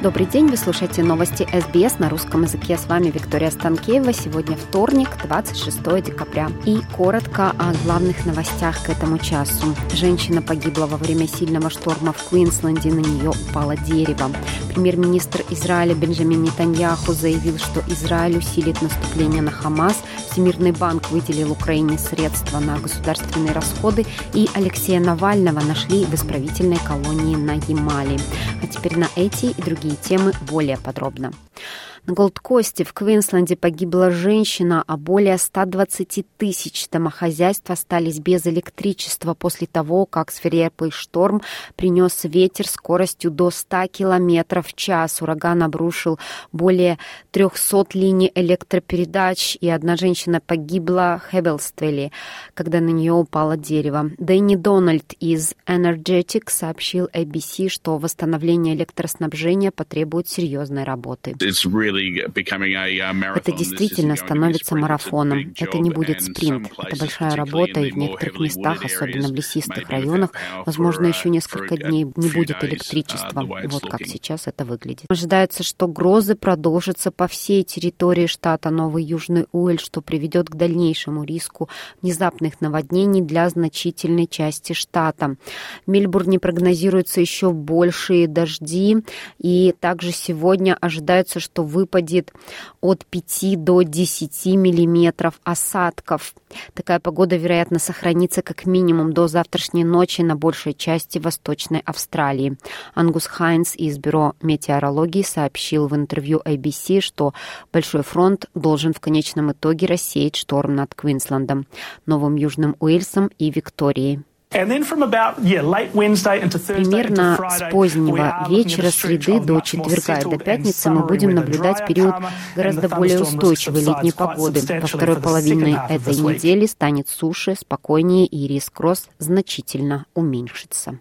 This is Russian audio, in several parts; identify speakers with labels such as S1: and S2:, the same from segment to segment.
S1: Добрый день, вы слушаете новости СБС на русском языке. С вами Виктория Станкеева. Сегодня вторник, 26 декабря. И коротко о главных новостях к этому часу. Женщина погибла во время сильного шторма в Квинсленде, на нее упало дерево. Премьер-министр Израиля Бенджамин Нетаньяху заявил, что Израиль усилит наступление на Хамас. Всемирный банк выделил Украине средства на государственные расходы. И Алексея Навального нашли в исправительной колонии на Ямале. А теперь на эти и другие темы более подробно. На Голдкосте в Квинсленде погибла женщина, а более 120 тысяч домохозяйств остались без электричества после того, как свирепый шторм принес ветер скоростью до 100 километров в час. Ураган обрушил более 300 линий электропередач, и одна женщина погибла в Хебелствеле, когда на нее упало дерево. Дэнни Дональд из Energetic сообщил ABC, что восстановление электроснабжения потребует серьезной работы.
S2: Uh, Это действительно становится марафоном. Это не будет спринт. Это большая работа, и в некоторых местах, особенно в лесистых районах, возможно,
S1: uh,
S2: еще несколько дней не будет
S1: uh,
S2: электричества. Вот как сейчас это выглядит.
S1: Ожидается, что грозы продолжатся по всей территории штата Новый Южный Уэль, что приведет к дальнейшему риску внезапных наводнений для значительной части штата. В Мельбурне прогнозируются еще большие дожди, и также сегодня ожидается, что вы выпадет от 5 до 10 миллиметров осадков. Такая погода, вероятно, сохранится как минимум до завтрашней ночи на большей части Восточной Австралии. Ангус Хайнс из Бюро метеорологии сообщил в интервью ABC, что Большой фронт должен в конечном итоге рассеять шторм над Квинслендом, Новым Южным Уэльсом и Викторией. Примерно с позднего вечера среды до четверга и до пятницы мы будем наблюдать период гораздо более устойчивой летней погоды. Во второй половине этой недели станет суше, спокойнее и риск рост значительно уменьшится.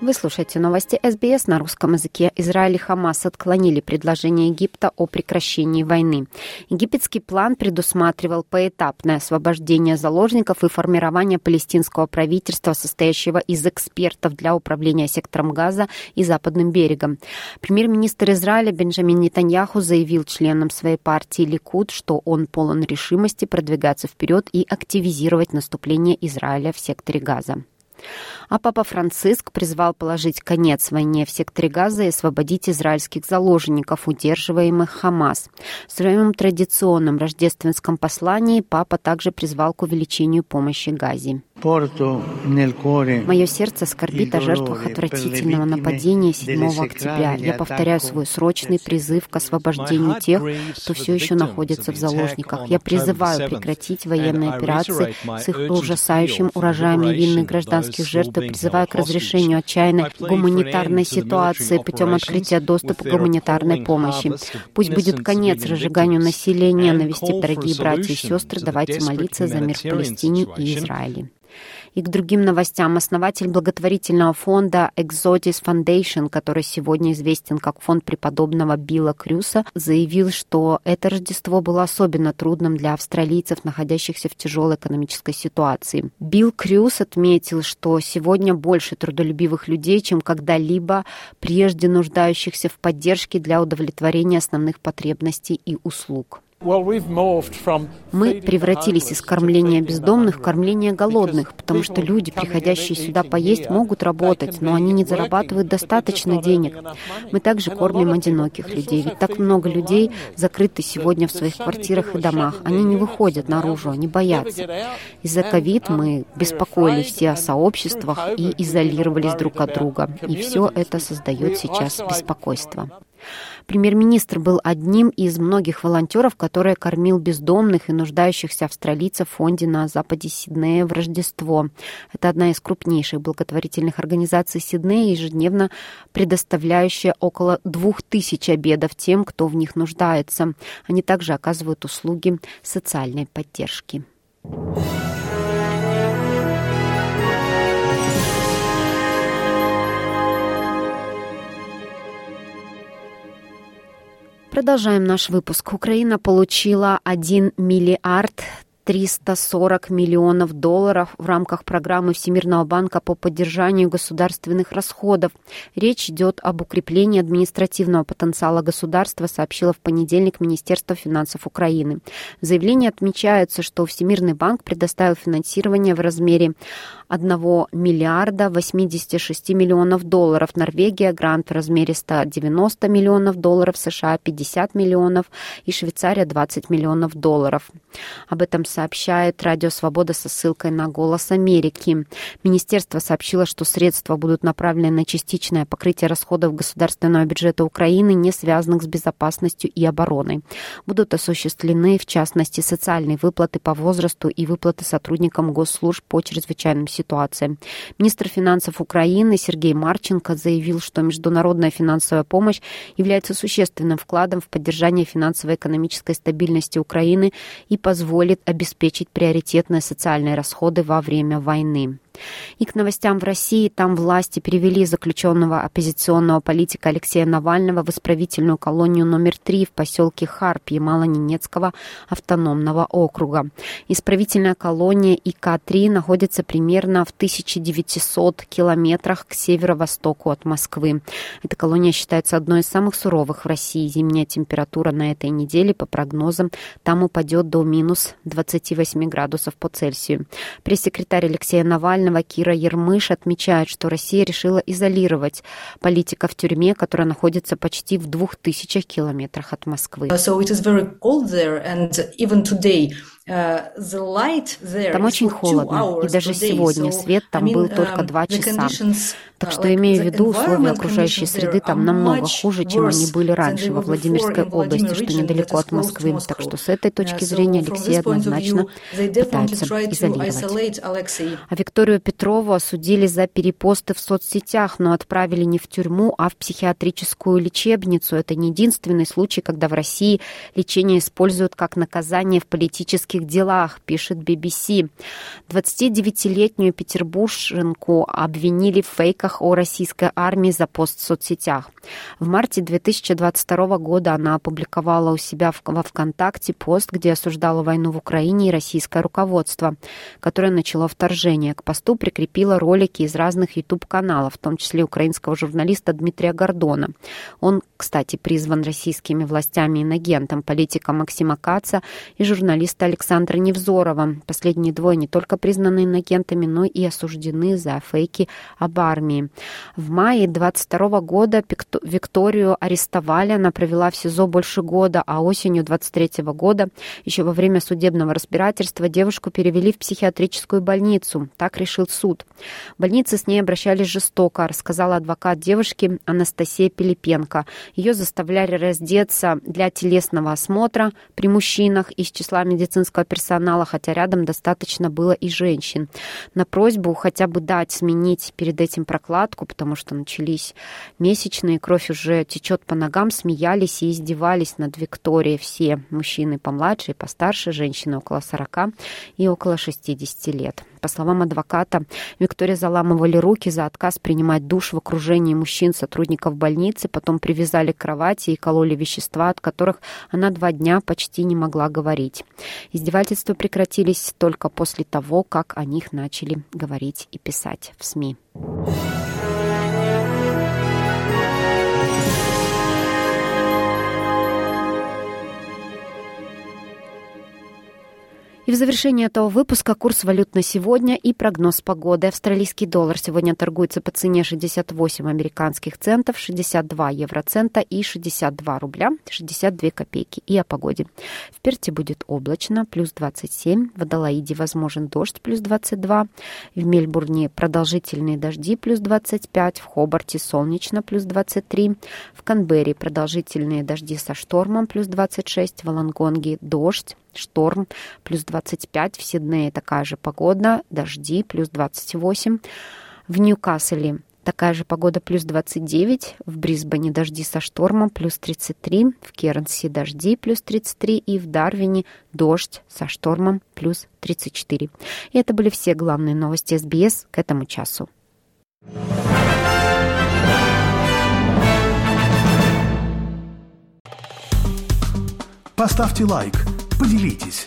S1: Вы слушаете новости СБС на русском языке. Израиль и Хамас отклонили предложение Египта о прекращении войны. Египетский план предусматривал поэтапное освобождение заложников и формирование палестинского правительства, состоящего из экспертов для управления сектором Газа и Западным берегом. Премьер-министр Израиля Бенджамин Нетаньяху заявил членам своей партии Ликуд, что он полон решимости продвигаться вперед и активизировать наступление Израиля в секторе Газа. А папа Франциск призвал положить конец войне в секторе Газа и освободить израильских заложников, удерживаемых Хамас. В своем традиционном рождественском послании папа также призвал к увеличению помощи Газе. Мое сердце скорбит о жертвах отвратительного нападения 7 октября. Я повторяю свой срочный призыв к освобождению тех, кто все еще находится в заложниках. Я призываю прекратить военные операции с их ужасающим урожаем невинных гражданских жертв и призываю к разрешению отчаянной гуманитарной ситуации путем открытия доступа к гуманитарной помощи. Пусть будет конец разжиганию насилия и ненависти, дорогие братья и сестры. Давайте молиться за мир в Палестине и Израиле. И к другим новостям. Основатель благотворительного фонда Exotis Foundation, который сегодня известен как фонд преподобного Билла Крюса, заявил, что это Рождество было особенно трудным для австралийцев, находящихся в тяжелой экономической ситуации. Билл Крюс отметил, что сегодня больше трудолюбивых людей, чем когда-либо прежде нуждающихся в поддержке для удовлетворения основных потребностей и услуг. Мы превратились из кормления бездомных в кормление голодных, потому что люди, приходящие сюда поесть, могут работать, но они не зарабатывают достаточно денег. Мы также кормим одиноких людей, ведь так много людей закрыты сегодня в своих квартирах и домах. Они не выходят наружу, они боятся. Из-за ковид мы беспокоились все о сообществах и изолировались друг от друга. И все это создает сейчас беспокойство. Премьер-министр был одним из многих волонтеров, который кормил бездомных и нуждающихся австралийцев в фонде на западе Сиднея в Рождество. Это одна из крупнейших благотворительных организаций Сиднея, ежедневно предоставляющая около двух тысяч обедов тем, кто в них нуждается. Они также оказывают услуги социальной поддержки. Продолжаем наш выпуск. Украина получила 1 миллиард 340 миллионов долларов в рамках программы Всемирного банка по поддержанию государственных расходов. Речь идет об укреплении административного потенциала государства, сообщило в понедельник Министерство финансов Украины. В заявлении отмечается, что Всемирный банк предоставил финансирование в размере 1 миллиарда 86 миллионов долларов. Норвегия грант в размере 190 миллионов долларов, США 50 миллионов и Швейцария 20 миллионов долларов. Об этом сообщает Радио Свобода со ссылкой на «Голос Америки». Министерство сообщило, что средства будут направлены на частичное покрытие расходов государственного бюджета Украины, не связанных с безопасностью и обороной. Будут осуществлены, в частности, социальные выплаты по возрасту и выплаты сотрудникам госслужб по чрезвычайным ситуациям. Министр финансов Украины Сергей Марченко заявил, что международная финансовая помощь является существенным вкладом в поддержание финансово-экономической стабильности Украины и позволит обеспечить обеспечить приоритетные социальные расходы во время войны. И к новостям в России. Там власти перевели заключенного оппозиционного политика Алексея Навального в исправительную колонию номер 3 в поселке Харп Ямало-Ненецкого автономного округа. Исправительная колония ИК-3 находится примерно в 1900 километрах к северо-востоку от Москвы. Эта колония считается одной из самых суровых в России. Зимняя температура на этой неделе, по прогнозам, там упадет до минус 28 градусов по Цельсию. Пресс-секретарь Алексея Навального Навального Кира Ермыш отмечает, что Россия решила изолировать политика в тюрьме, которая находится почти в двух тысячах километрах от Москвы. So it is very cold there, and even today там очень холодно, и даже сегодня свет там был только um, два часа. Так uh, что, имея в виду, условия окружающей среды там намного хуже, чем они были раньше во Владимирской области, что недалеко от Москвы. Так что с этой точки зрения Алексей однозначно пытается изолировать. А Викторию Петрову осудили за перепосты в соцсетях, но отправили не в тюрьму, а в психиатрическую лечебницу. Это не единственный случай, когда в России лечение используют как наказание в политических российских делах, пишет BBC. 29-летнюю петербурженку обвинили в фейках о российской армии за пост в соцсетях. В марте 2022 года она опубликовала у себя во ВКонтакте пост, где осуждала войну в Украине и российское руководство, которое начало вторжение. К посту прикрепила ролики из разных YouTube-каналов, в том числе украинского журналиста Дмитрия Гордона. Он, кстати, призван российскими властями инагентом, политика Максима Каца и журналиста Александра Невзорова. Последние двое не только признаны инагентами, но и осуждены за фейки об армии. В мае 22 года Викторию арестовали. Она провела в СИЗО больше года, а осенью 23 года, еще во время судебного разбирательства, девушку перевели в психиатрическую больницу. Так решил суд. В больнице с ней обращались жестоко, рассказала адвокат девушки Анастасия Пилипенко. Ее заставляли раздеться для телесного осмотра при мужчинах из числа медицинского персонала, хотя рядом достаточно было и женщин. На просьбу хотя бы дать сменить перед этим прокладку, потому что начались месячные, кровь уже течет по ногам, смеялись и издевались над Викторией все мужчины помладше и постарше, женщины около 40 и около 60 лет. По словам адвоката, Виктория заламывали руки за отказ принимать душ в окружении мужчин, сотрудников больницы, потом привязали к кровати и кололи вещества, от которых она два дня почти не могла говорить. Издевательства прекратились только после того, как о них начали говорить и писать в СМИ. И в завершении этого выпуска курс валют на сегодня и прогноз погоды. Австралийский доллар сегодня торгуется по цене 68 американских центов, 62 евроцента и 62 рубля 62 копейки. И о погоде. В Перте будет облачно, плюс 27. В Адалаиде возможен дождь, плюс 22. В Мельбурне продолжительные дожди, плюс 25. В Хобарте солнечно, плюс 23. В Канберре продолжительные дожди со штормом, плюс 26. В Лонгонге дождь, шторм, плюс 25, в Сиднее такая же погода, дожди, плюс 28, в Ньюкасселе Такая же погода плюс 29, в Брисбене дожди со штормом плюс 33, в Кернси дожди плюс 33 и в Дарвине дождь со штормом плюс 34. И это были все главные новости СБС к этому часу.
S3: Поставьте лайк, поделитесь,